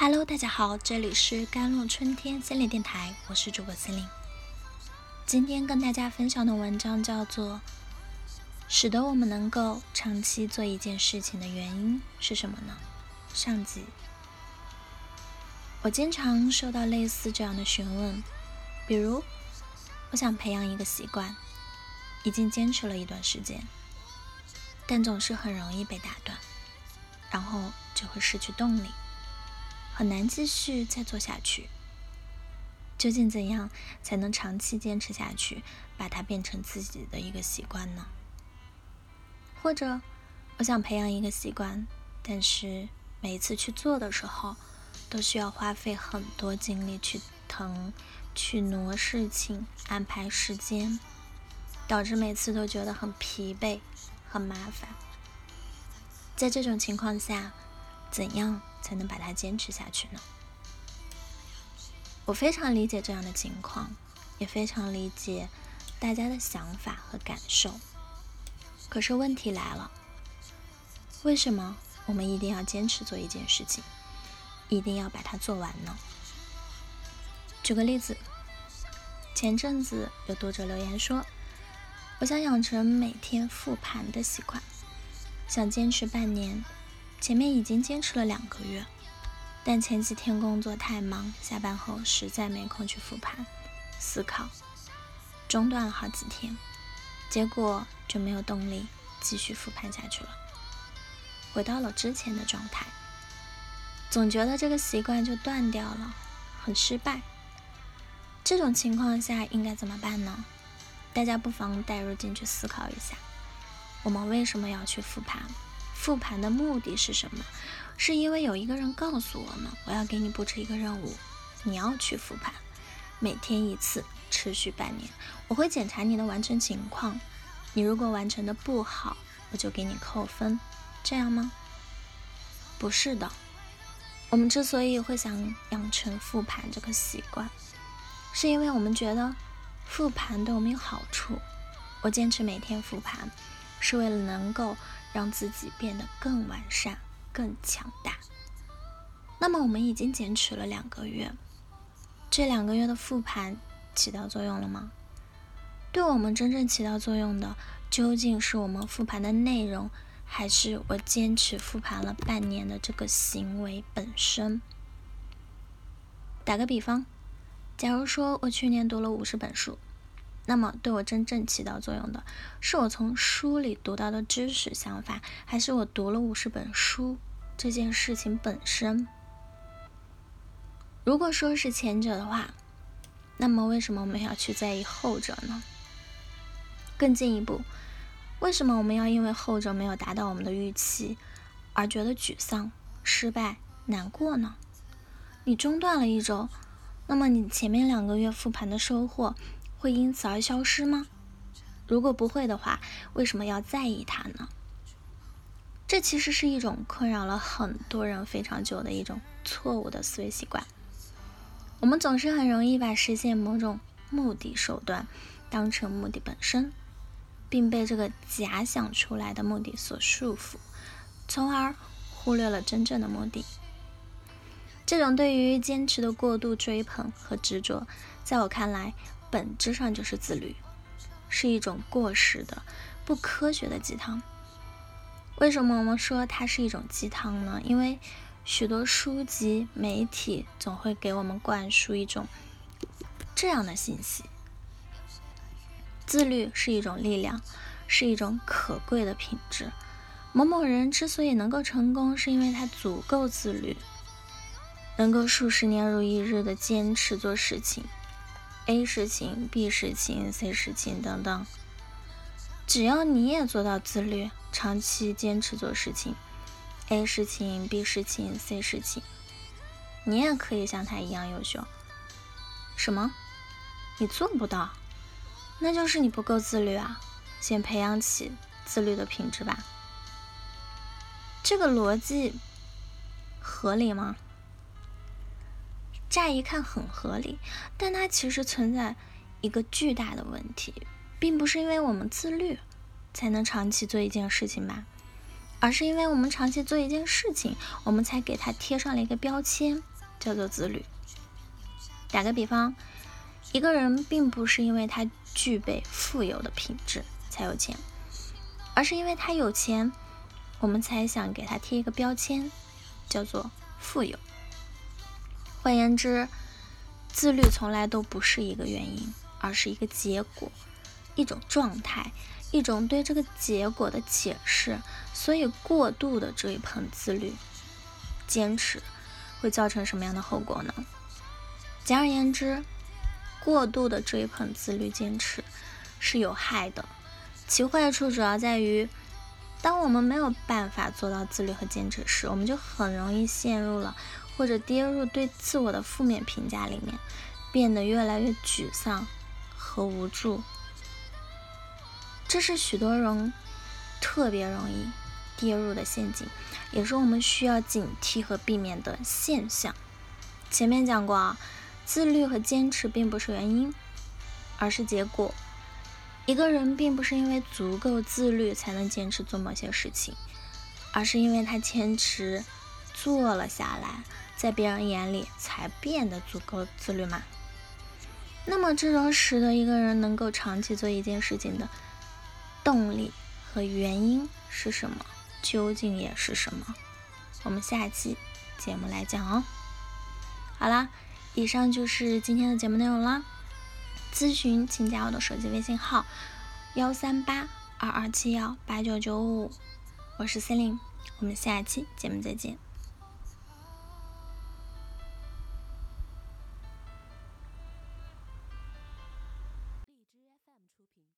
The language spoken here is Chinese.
Hello，大家好，这里是甘露春天心理电台，我是主播心灵。今天跟大家分享的文章叫做《使得我们能够长期做一件事情的原因是什么呢？》上集。我经常收到类似这样的询问，比如我想培养一个习惯，已经坚持了一段时间，但总是很容易被打断，然后就会失去动力。很难继续再做下去。究竟怎样才能长期坚持下去，把它变成自己的一个习惯呢？或者，我想培养一个习惯，但是每一次去做的时候，都需要花费很多精力去腾、去挪事情、安排时间，导致每次都觉得很疲惫、很麻烦。在这种情况下，怎样？才能把它坚持下去呢？我非常理解这样的情况，也非常理解大家的想法和感受。可是问题来了，为什么我们一定要坚持做一件事情，一定要把它做完呢？举个例子，前阵子有读者留言说：“我想养成每天复盘的习惯，想坚持半年。”前面已经坚持了两个月，但前几天工作太忙，下班后实在没空去复盘、思考，中断了好几天，结果就没有动力继续复盘下去了，回到了之前的状态，总觉得这个习惯就断掉了，很失败。这种情况下应该怎么办呢？大家不妨带入进去思考一下，我们为什么要去复盘？复盘的目的是什么？是因为有一个人告诉我们，我要给你布置一个任务，你要去复盘，每天一次，持续半年，我会检查你的完成情况，你如果完成的不好，我就给你扣分，这样吗？不是的，我们之所以会想养成复盘这个习惯，是因为我们觉得复盘对我们有好处。我坚持每天复盘，是为了能够。让自己变得更完善、更强大。那么，我们已经坚持了两个月，这两个月的复盘起到作用了吗？对我们真正起到作用的，究竟是我们复盘的内容，还是我坚持复盘了半年的这个行为本身？打个比方，假如说我去年读了五十本书。那么，对我真正起到作用的，是我从书里读到的知识、想法，还是我读了五十本书这件事情本身？如果说是前者的话，那么为什么我们要去在意后者呢？更进一步，为什么我们要因为后者没有达到我们的预期而觉得沮丧、失败、难过呢？你中断了一周，那么你前面两个月复盘的收获？会因此而消失吗？如果不会的话，为什么要在意它呢？这其实是一种困扰了很多人非常久的一种错误的思维习惯。我们总是很容易把实现某种目的手段当成目的本身，并被这个假想出来的目的所束缚，从而忽略了真正的目的。这种对于坚持的过度追捧和执着，在我看来。本质上就是自律，是一种过时的、不科学的鸡汤。为什么我们说它是一种鸡汤呢？因为许多书籍、媒体总会给我们灌输一种这样的信息：自律是一种力量，是一种可贵的品质。某某人之所以能够成功，是因为他足够自律，能够数十年如一日的坚持做事情。A 事情、B 事情、C 事情等等，只要你也做到自律，长期坚持做事情，A 事情、B 事情、C 事情，你也可以像他一样优秀。什么？你做不到？那就是你不够自律啊！先培养起自律的品质吧。这个逻辑合理吗？乍一看很合理，但它其实存在一个巨大的问题，并不是因为我们自律才能长期做一件事情吧，而是因为我们长期做一件事情，我们才给它贴上了一个标签，叫做自律。打个比方，一个人并不是因为他具备富有的品质才有钱，而是因为他有钱，我们才想给他贴一个标签，叫做富有。换言之，自律从来都不是一个原因，而是一个结果，一种状态。一种对这个结果的解释，所以过度的追捧自律、坚持，会造成什么样的后果呢？简而言之，过度的追捧自律、坚持是有害的。其坏处主要在于，当我们没有办法做到自律和坚持时，我们就很容易陷入了或者跌入对自我的负面评价里面，变得越来越沮丧和无助。这是许多人特别容易跌入的陷阱，也是我们需要警惕和避免的现象。前面讲过啊，自律和坚持并不是原因，而是结果。一个人并不是因为足够自律才能坚持做某些事情，而是因为他坚持做了下来，在别人眼里才变得足够自律嘛。那么，这种使得一个人能够长期做一件事情的。动力和原因是什么？究竟也是什么？我们下期节目来讲哦。好啦，以上就是今天的节目内容啦。咨询请加我的手机微信号：幺三八二二七幺八九九五，我是 Celine，我们下期节目再见。